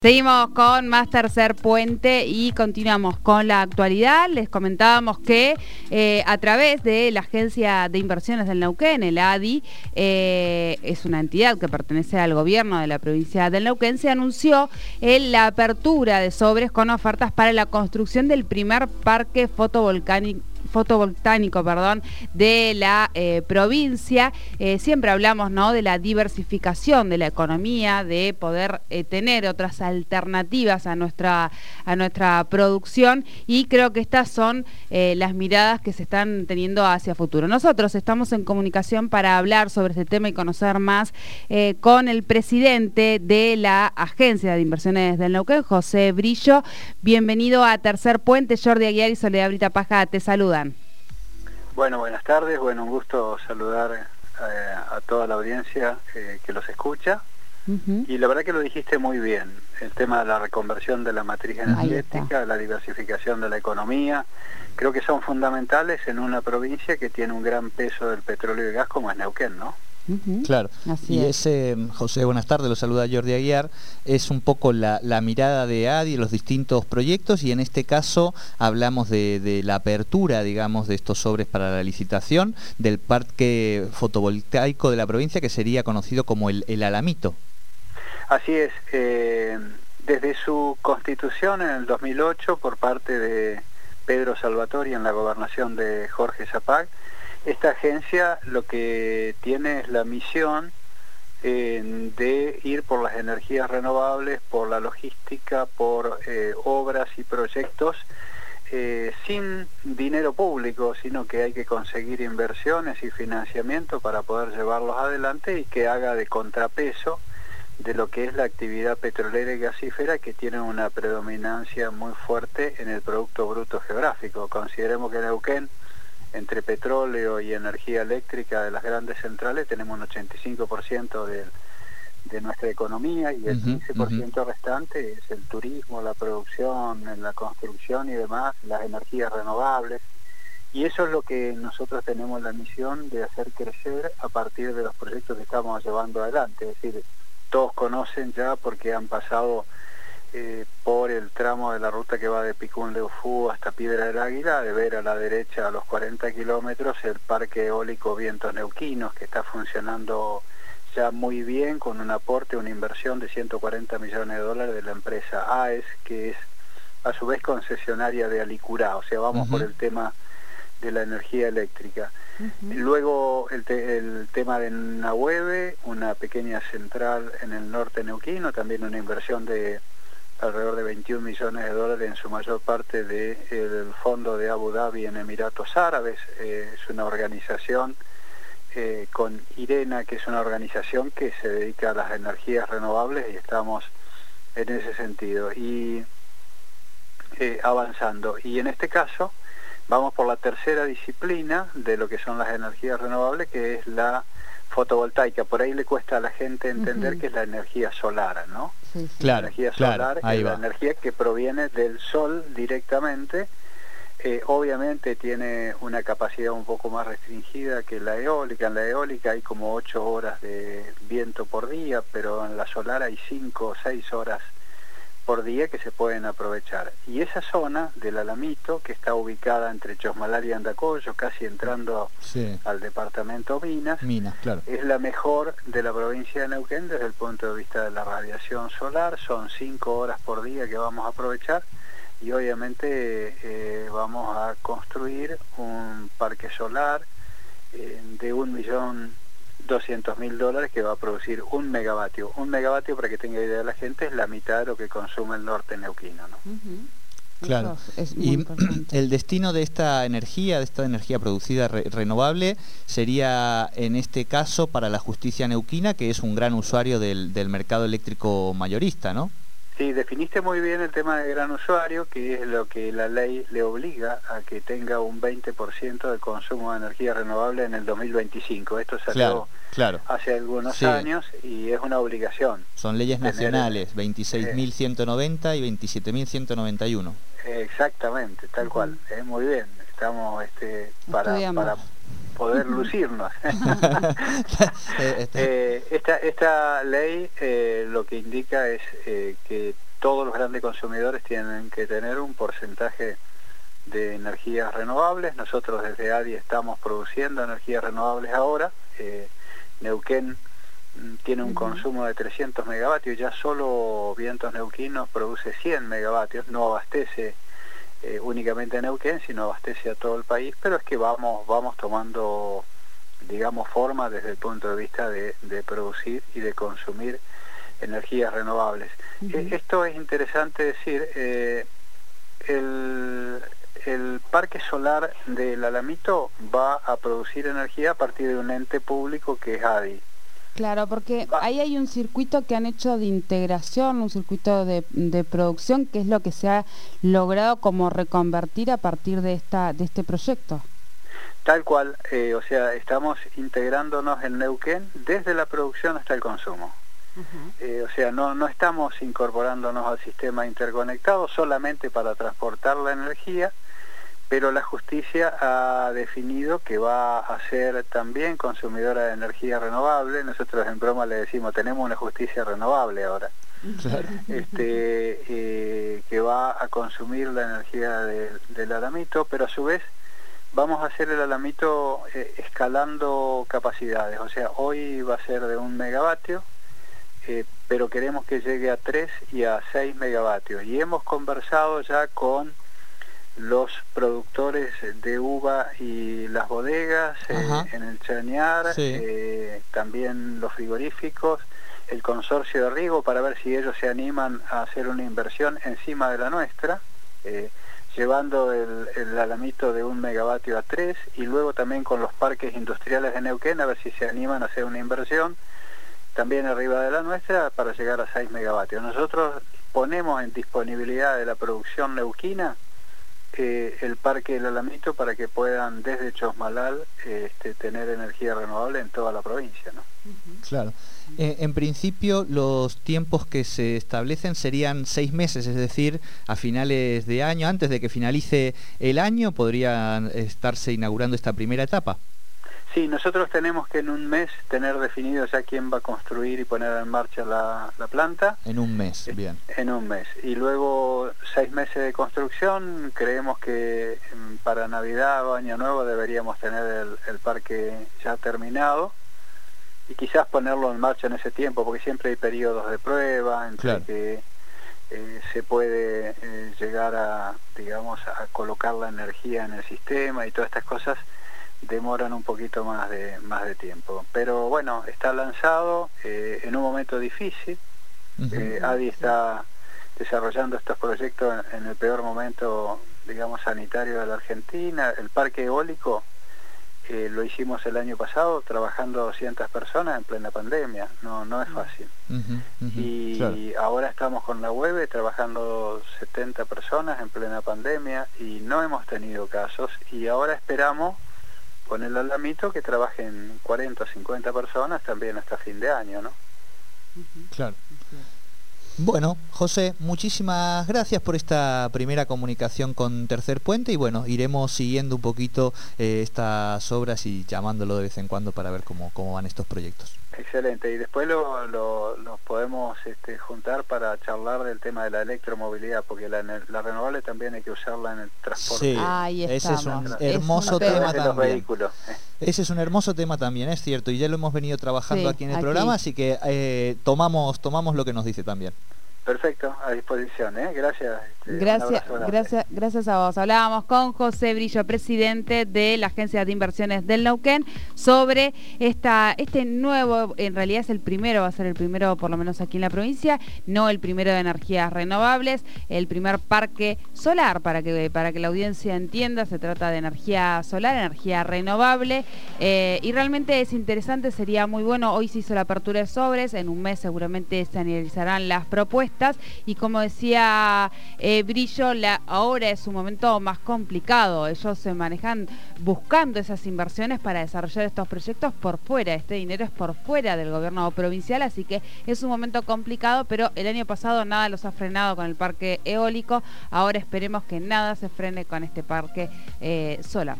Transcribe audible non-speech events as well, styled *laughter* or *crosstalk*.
Seguimos con más tercer puente y continuamos con la actualidad. Les comentábamos que eh, a través de la Agencia de Inversiones del Neuquén, el ADI, eh, es una entidad que pertenece al gobierno de la provincia del Neuquén, se anunció la apertura de sobres con ofertas para la construcción del primer parque fotovolcánico fotovoltaico perdón, de la eh, provincia. Eh, siempre hablamos ¿no? de la diversificación de la economía, de poder eh, tener otras alternativas a nuestra, a nuestra producción y creo que estas son las miradas que se están teniendo hacia futuro. Nosotros estamos en comunicación para hablar sobre este tema y conocer más con el presidente de la Agencia de Inversiones del Neuquén, José Brillo. Bienvenido a Tercer Puente, Jordi Aguiar y Soledad Brita Paja, te saludan. Bueno, buenas tardes, bueno, un gusto saludar eh, a toda la audiencia eh, que los escucha. Y la verdad que lo dijiste muy bien, el tema de la reconversión de la matriz energética, la diversificación de la economía, creo que son fundamentales en una provincia que tiene un gran peso del petróleo y gas como es Neuquén, ¿no? Claro. y ese, José, buenas tardes, lo saluda Jordi Aguiar, es un poco la, mirada de ADI, los distintos proyectos y en este caso hablamos de, la apertura, digamos, de estos sobres para la licitación del parque fotovoltaico de la provincia que sería conocido como el, Alamito. Así es, eh, desde su constitución en el 2008 por parte de Pedro Salvatori en la gobernación de Jorge Zapac, esta agencia lo que tiene es la misión eh, de ir por las energías renovables, por la logística, por eh, obras y proyectos eh, sin dinero público, sino que hay que conseguir inversiones y financiamiento para poder llevarlos adelante y que haga de contrapeso de lo que es la actividad petrolera y gasífera que tiene una predominancia muy fuerte en el Producto Bruto Geográfico. Consideremos que Neuquén entre petróleo y energía eléctrica de las grandes centrales tenemos un 85% de, de nuestra economía y el 15% restante es el turismo, la producción, la construcción y demás, las energías renovables. Y eso es lo que nosotros tenemos la misión de hacer crecer a partir de los proyectos que estamos llevando adelante. Es decir, todos conocen ya porque han pasado eh, por el tramo de la ruta que va de Picún de Ufú hasta Piedra del Águila, de ver a la derecha a los 40 kilómetros el parque eólico Vientos Neuquinos, que está funcionando ya muy bien con un aporte, una inversión de 140 millones de dólares de la empresa AES, que es a su vez concesionaria de Alicurá, o sea, vamos por el tema de la energía eléctrica. Luego el, el, tema de Nahueve, una pequeña central en el norte neuquino, también una inversión de alrededor de 21 millones de dólares, en su mayor parte del fondo de Abu Dhabi en Emiratos Árabes. Eh, es una organización eh, con IRENA, que es una organización que se dedica a las energías renovables y estamos en ese sentido. Y eh, avanzando. Y en este caso vamos por la tercera disciplina de lo que son las energías renovables, que es la fotovoltaica. Por ahí le cuesta a la gente entender que es la energía solar, ¿no? Claro, la energía solar es la energía que proviene del sol directamente. Eh, obviamente tiene una capacidad un poco más restringida que la eólica. En la eólica hay como 8 horas de viento por día, pero en la solar hay 5 o 6 horas por día que se pueden aprovechar. Y esa zona del Alamito, que está ubicada entre Chosmalal y Andacoyo, casi entrando al departamento Minas, Minas claro. es la mejor de la provincia de Neuquén desde el punto de vista de la radiación solar. Son cinco horas por día que vamos a aprovechar y obviamente eh, vamos a construir un parque solar eh, de un millón 200 mil dólares que va a producir un megavatio. Un megavatio, para que tenga idea la gente, es la mitad de lo que consume el norte neuquino. ¿no? Claro. y el destino de esta energía, de esta energía producida renovable, sería en este caso para la justicia neuquina, que es un gran usuario del, del mercado eléctrico mayorista, ¿no? Sí, definiste muy bien el tema de gran usuario, que es lo que la ley le obliga a que tenga un 20% de consumo de energía renovable en el 2025. Esto salió hace algunos años y es una obligación. Son leyes nacionales, 26.190 y 27.191. Exactamente, tal cual. Es muy bien. Estamos este, para, para poder lucirnos. *laughs* *laughs* Eh, este. eh, esta, esta ley eh, lo que indica es que Nacional de Consumidores tienen que tener un porcentaje de energías renovables. Nosotros desde ADI estamos produciendo energías renovables ahora. Eh, Neuquén mm, tiene un consumo de 300 megavatios, ya solo Vientos Neuquinos produce 100 megavatios, no abastece eh, únicamente a Neuquén, sino abastece a todo el país, pero es que vamos, vamos tomando, digamos, forma desde el punto de vista de, producir y de consumir energías renovables. Eh, esto es interesante decir, el, el parque solar del Alamito va a producir energía a partir de un ente público que es ADI. Claro, porque ahí hay un circuito que han hecho de integración, un circuito de, producción, que es lo que se ha logrado como reconvertir a partir de, esta, de este proyecto. Tal cual, eh, o sea, estamos integrándonos en Neuquén desde la producción hasta el consumo. Eh, o sea, no, no estamos incorporándonos al sistema interconectado solamente para transportar la energía, pero la justicia ha definido que va a ser también consumidora de energía renovable. Nosotros en broma le decimos, tenemos una justicia renovable ahora. *laughs* Este, eh, que va a consumir la energía del alamito, pero a su vez vamos a hacer el alamito eh, escalando capacidades. O sea, hoy va a ser de un megavatio, eh, pero queremos que llegue a 3 y a 6 megavatios. Y hemos conversado ya con los productores de uva y las bodegas eh, en el Chañar, eh, también los frigoríficos, el consorcio de riego para ver si ellos se animan a hacer una inversión encima de la nuestra, eh, llevando el, el, alamito de un megavatio a tres y luego también con los parques industriales de Neuquén a ver si se animan a hacer una inversión también arriba de la nuestra para llegar a 6 megavatios. Nosotros ponemos en disponibilidad de la producción neuquina el Parque del Alamito para que puedan desde Chosmalal este, tener energía renovable en toda la provincia. ¿no? Claro. Eh, en principio los tiempos que se establecen serían seis meses, es decir, a finales de año, antes de que finalice el año, podría estarse inaugurando esta primera etapa. Sí, nosotros tenemos que en un mes tener definido ya quién va a construir y poner en marcha la, planta. En un mes, bien. En un mes. Y luego seis meses de construcción, creemos que mm, para Navidad o Año Nuevo deberíamos tener el, parque ya terminado y quizás ponerlo en marcha en ese tiempo, porque siempre hay periodos de prueba entre que eh, se puede eh, llegar a, digamos, a colocar la energía en el sistema y todas estas cosas demoran un poquito más de, más de tiempo. Pero bueno, está lanzado eh, en un momento difícil. Eh, ADI está desarrollando estos proyectos en, el peor momento, digamos, sanitario de la Argentina. El parque eólico eh, lo hicimos el año pasado trabajando 200 personas en plena pandemia. No, no es fácil. y ahora estamos con la web trabajando 70 personas en plena pandemia y no hemos tenido casos y ahora esperamos con el alamito que trabajen 40 o 50 personas también hasta fin de año, ¿no? Claro. Bueno, José, muchísimas gracias por esta primera comunicación con Tercer Puente y bueno, iremos siguiendo un poquito eh, estas obras y llamándolo de vez en cuando para ver cómo, cómo van estos proyectos. Excelente, y después lo, los podemos este, juntar para charlar del tema de la electromovilidad, porque la, renovable también hay que usarla en el transporte. Sí, ese es un hermoso tema también. Ese es un hermoso tema también, es cierto, y ya lo hemos venido trabajando aquí en el programa, así que eh, tomamos, tomamos lo que nos dice también. Perfecto, a disposición, ¿eh? Gracias. Este, gracias, gracias, gracias a vos. Hablábamos con José Brillo, presidente de la Agencia de Inversiones del Neuquén, sobre esta, este nuevo, en realidad es el primero, va a ser el primero por lo menos aquí en la provincia, no el primero de energías renovables, el primer parque solar, para que, para que la audiencia entienda, se trata de energía solar, energía renovable, eh, y realmente es interesante, sería muy bueno, hoy se hizo la apertura de sobres, en un mes seguramente se analizarán las y como decía eh, Brillo, ahora es un momento más complicado. Ellos se manejan buscando esas inversiones para desarrollar estos proyectos por fuera. Este dinero es por fuera del gobierno provincial, así que es un momento complicado, pero el año pasado nada los ha frenado con el parque eólico. Ahora esperemos que nada se frene con este parque eh, solar.